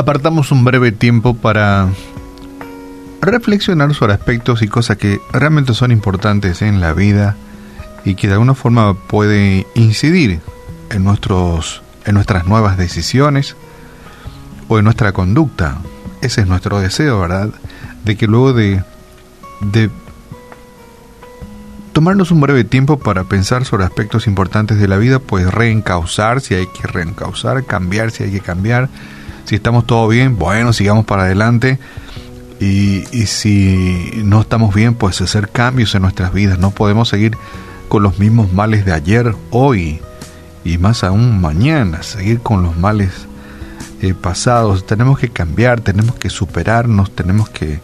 apartamos un breve tiempo para reflexionar sobre aspectos y cosas que realmente son importantes en la vida y que de alguna forma puede incidir en nuestros en nuestras nuevas decisiones o en nuestra conducta. Ese es nuestro deseo, ¿verdad? De que luego de, de tomarnos un breve tiempo para pensar sobre aspectos importantes de la vida, pues reencauzar si hay que reencauzar, cambiar si hay que cambiar. Si estamos todo bien, bueno, sigamos para adelante. Y, si no estamos bien, pues hacer cambios en nuestras vidas. No podemos seguir con los mismos males de ayer, hoy y más aún mañana, seguir con los males eh, pasados. Tenemos que cambiar, tenemos que superarnos, tenemos que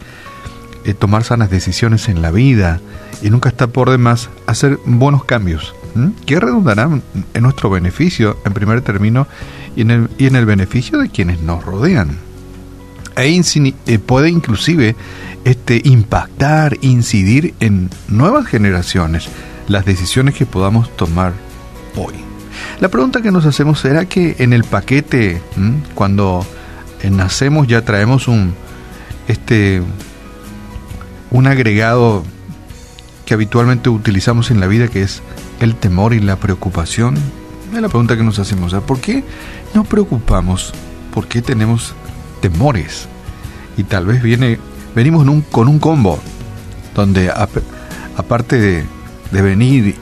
eh, tomar sanas decisiones en la vida y nunca está por demás hacer buenos cambios que redundarán en nuestro beneficio en primer término y en el, y en el beneficio de quienes nos rodean. E eh, puede inclusive este, impactar, incidir en nuevas generaciones las decisiones que podamos tomar hoy. La pregunta que nos hacemos será que en el paquete, cuando eh, nacemos ya traemos un este un agregado que habitualmente utilizamos en la vida que es el temor y la preocupación. Es la pregunta que nos hacemos, ¿por qué nos preocupamos? ¿Por qué tenemos temores? Y tal vez viene venimos con un combo donde aparte de de venir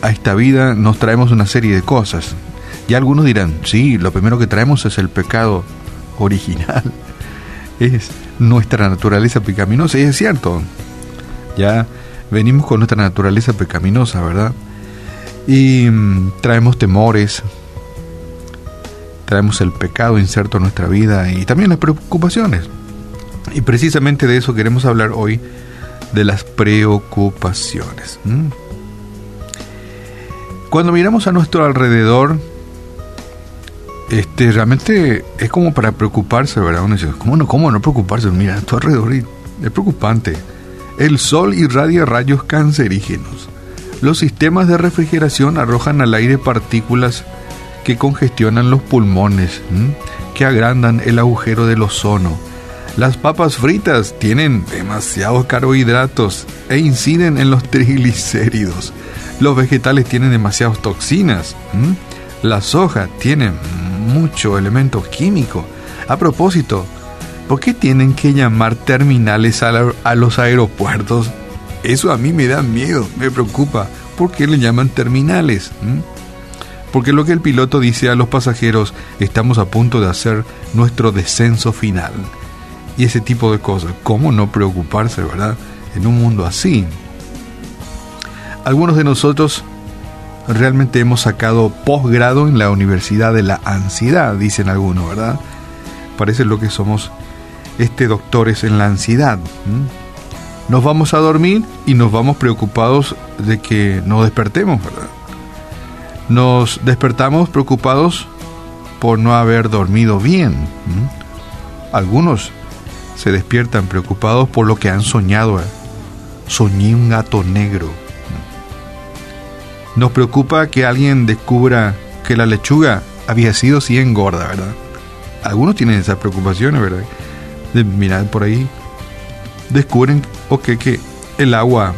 a esta vida nos traemos una serie de cosas. Y algunos dirán, sí, lo primero que traemos es el pecado original, es nuestra naturaleza pecaminosa, y es cierto, ya venimos con nuestra naturaleza pecaminosa, ¿verdad? Y mm, traemos temores, traemos el pecado inserto en nuestra vida y también las preocupaciones. Y precisamente de eso queremos hablar hoy, de las preocupaciones. Cuando miramos a nuestro alrededor, este, realmente es como para preocuparse, ¿verdad? Uno dice, ¿cómo no, cómo no preocuparse? Mira, a tu alrededor es preocupante. El sol irradia rayos cancerígenos. Los sistemas de refrigeración arrojan al aire partículas que congestionan los pulmones, que agrandan el agujero del ozono. Las papas fritas tienen demasiados carbohidratos e inciden en los triglicéridos los vegetales tienen demasiadas toxinas. La soja tiene mucho elemento químico. A propósito, ¿por qué tienen que llamar terminales a, los aeropuertos? Eso a mí me da miedo, me preocupa. ¿Por qué le llaman terminales? Porque lo que el piloto dice a los pasajeros, estamos a punto de hacer nuestro descenso final. Y ese tipo de cosas. ¿Cómo no preocuparse, verdad? En un mundo así. Algunos de nosotros realmente hemos sacado posgrado en la Universidad de la Ansiedad, dicen algunos, ¿verdad? Parece lo que somos este doctores en la ansiedad. Nos vamos a dormir y nos vamos preocupados de que nos despertemos, ¿verdad? Nos despertamos preocupados por no haber dormido bien. Algunos se despiertan preocupados por lo que han soñado. ¿eh? Soñé un gato negro nos preocupa que alguien descubra que la lechuga había sido así engorda, ¿verdad? Algunos tienen esas preocupaciones, ¿verdad? De mirar por ahí, descubren okay, que el agua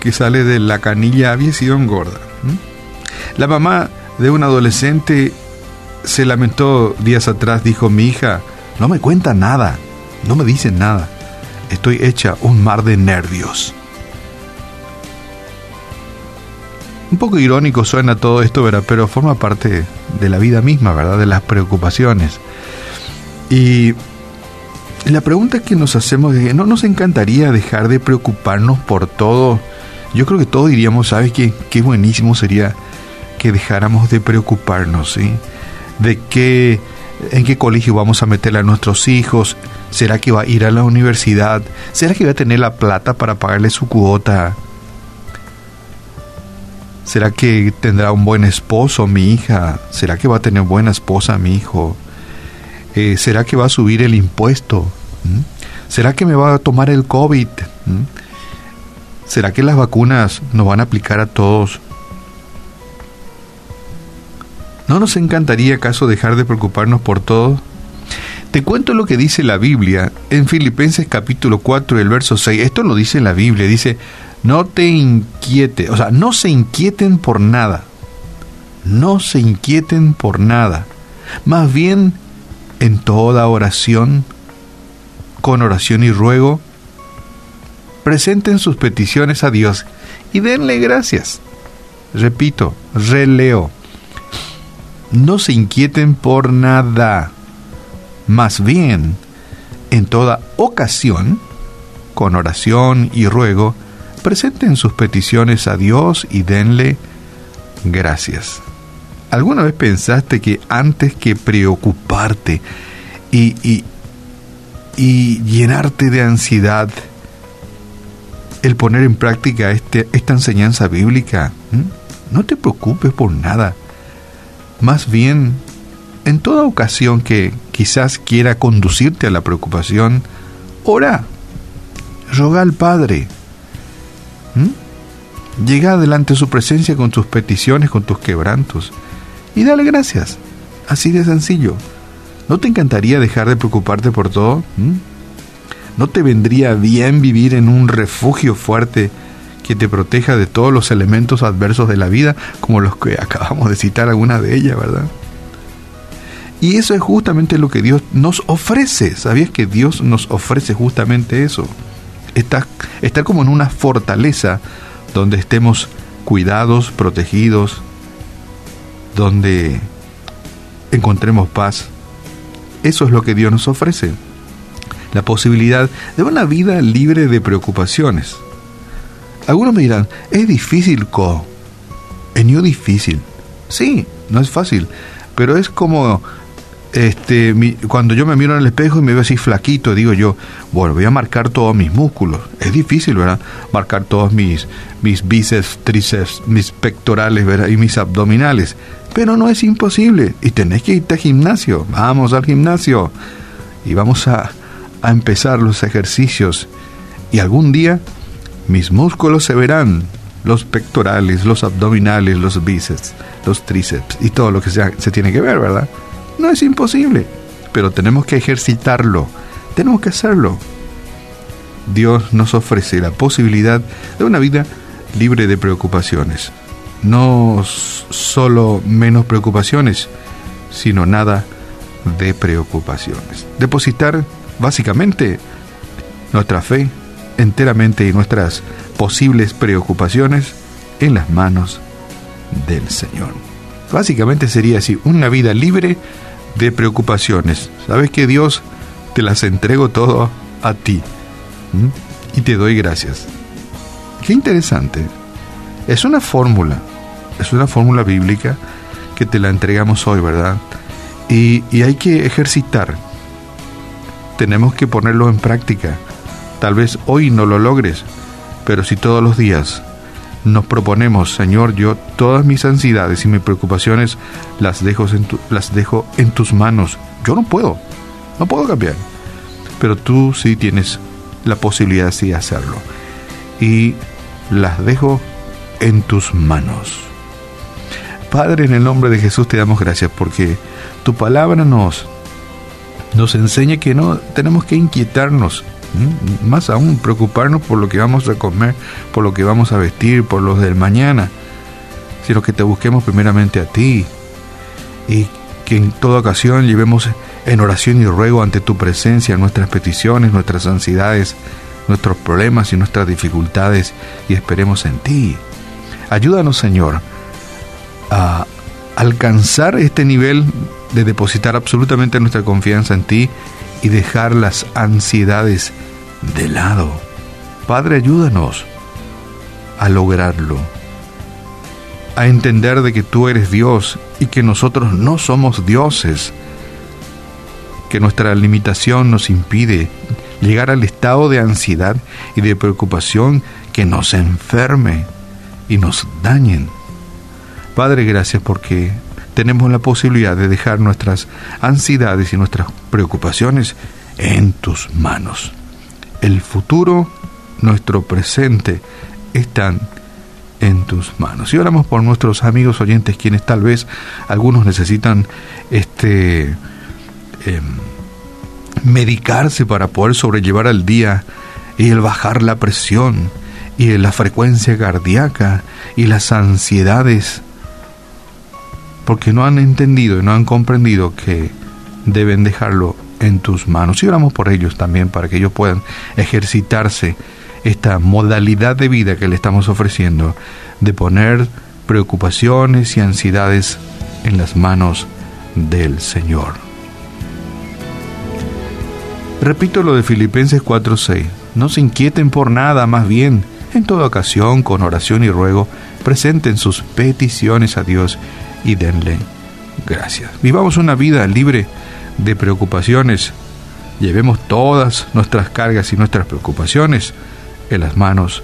que sale de la canilla había sido engorda. La mamá de un adolescente se lamentó días atrás, dijo, mi hija, no me cuenta nada, no me dice nada, estoy hecha un mar de nervios. Un poco irónico suena todo esto, ¿verdad? Pero forma parte de la vida misma, ¿verdad? De las preocupaciones. Y la pregunta que nos hacemos es, ¿no nos encantaría dejar de preocuparnos por todo? Yo creo que todos diríamos, ¿sabes qué? Qué buenísimo sería que dejáramos de preocuparnos, ¿sí? De qué, en qué colegio vamos a meter a nuestros hijos, ¿será que va a ir a la universidad? ¿Será que va a tener la plata para pagarle su cuota? ¿Será que tendrá un buen esposo mi hija? ¿Será que va a tener buena esposa mi hijo? Eh, ¿Será que va a subir el impuesto? ¿Mm? ¿Será que me va a tomar el COVID? ¿Mm? ¿Será que las vacunas nos van a aplicar a todos? ¿No nos encantaría acaso dejar de preocuparnos por todo? Te cuento lo que dice la Biblia en Filipenses capítulo 4, el verso 6. Esto lo dice la Biblia, dice, no te inquiete, o sea, no se inquieten por nada. No se inquieten por nada. Más bien, en toda oración, con oración y ruego, presenten sus peticiones a Dios y denle gracias. Repito, releo. No se inquieten por nada. Más bien, en toda ocasión, con oración y ruego, presenten sus peticiones a Dios y denle gracias. ¿Alguna vez pensaste que antes que preocuparte y, y, y llenarte de ansiedad, el poner en práctica este, esta enseñanza bíblica. No te preocupes por nada. Más bien, en toda ocasión que quizás quiera conducirte a la preocupación, ora, roga al Padre. Llega delante de su presencia con tus peticiones, con tus quebrantos, y dale gracias. Así de sencillo. ¿No te encantaría dejar de preocuparte por todo? ¿No te vendría bien vivir en un refugio fuerte que te proteja de todos los elementos adversos de la vida, como los que acabamos de citar alguna de ellas, verdad? Y eso es justamente lo que Dios nos ofrece. ¿Sabías que Dios nos ofrece justamente eso? Estar, estar como en una fortaleza donde estemos cuidados, protegidos, donde encontremos paz. Eso es lo que Dios nos ofrece la posibilidad de una vida libre de preocupaciones. Algunos me dirán, es difícil, co. Es difícil. Sí, no es fácil, pero es como este, cuando yo me miro en el espejo y me veo así flaquito, digo yo, bueno, voy a marcar todos mis músculos. Es difícil, ¿verdad? Marcar todos mis, mis bíceps, tríceps, mis pectorales, ¿verdad? Y mis abdominales. Pero no es imposible. Y tenés que irte al gimnasio. Vamos al gimnasio. Y vamos a, a empezar los ejercicios y algún día mis músculos se verán, los pectorales, los abdominales, los bíceps, los tríceps y todo lo que se, se tiene que ver, ¿verdad? No es imposible, pero tenemos que ejercitarlo, tenemos que hacerlo. Dios nos ofrece la posibilidad de una vida libre de preocupaciones. No solo menos preocupaciones, sino nada de preocupaciones. Depositar básicamente nuestra fe enteramente y nuestras posibles preocupaciones en las manos del Señor. Básicamente sería así, una vida libre de preocupaciones. Sabes que Dios te las entrego todo a ti y te doy gracias. Qué interesante. Es una fórmula, es una fórmula bíblica que te la entregamos hoy, ¿verdad? Y, y hay que ejercitar tenemos que ponerlo en práctica. Tal vez hoy no lo logres, pero si todos los días nos proponemos, Señor, yo todas mis ansiedades y mis preocupaciones las dejo en, tus manos. Yo no puedo, no puedo cambiar, pero tú sí tienes la posibilidad de hacerlo. Y las dejo en tus manos. Padre, en el nombre de Jesús te damos gracias porque tu palabra nos nos enseña que no tenemos que inquietarnos, más aún preocuparnos por lo que vamos a comer, por lo que vamos a vestir, por los del mañana, sino que te busquemos primeramente a ti y que en toda ocasión llevemos en oración y ruego ante tu presencia nuestras peticiones, nuestras ansiedades, nuestros problemas y nuestras dificultades y esperemos en ti. Ayúdanos, Señor, a alcanzar este nivel de depositar absolutamente nuestra confianza en ti y dejar las ansiedades de lado. Padre, ayúdanos a lograrlo, a entender de que tú eres Dios y que nosotros no somos dioses, que nuestra limitación nos impide llegar al estado de ansiedad y de preocupación que nos enferme y nos dañen. Padre, gracias porque tenemos la posibilidad de dejar nuestras ansiedades y nuestras preocupaciones en tus manos. El futuro, nuestro presente, están en tus manos. Y oramos por nuestros amigos oyentes, quienes tal vez algunos necesitan este em, medicarse para poder sobrellevar al día y el bajar la presión y la frecuencia cardíaca y las ansiedades, porque no han entendido y no han comprendido que deben dejarlo en tus manos. Y oramos por ellos también para que ellos puedan ejercitarse esta modalidad de vida que le estamos ofreciendo, de poner preocupaciones y ansiedades en las manos del Señor. Repito lo de Filipenses 4:6, no se inquieten por nada, más bien, en toda ocasión, con oración y ruego, presenten sus peticiones a Dios y denle gracias. Vivamos una vida libre de preocupaciones. Llevemos todas nuestras cargas y nuestras preocupaciones en las manos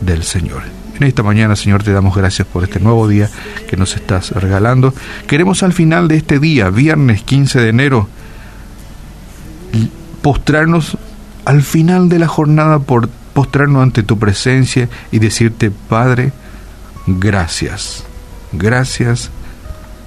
del Señor. En esta mañana, Señor, te damos gracias por este nuevo día que nos estás regalando. Queremos al final de este día, viernes 15 de enero, postrarnos al final de la jornada por postrarnos ante tu presencia y decirte, Padre, gracias, gracias,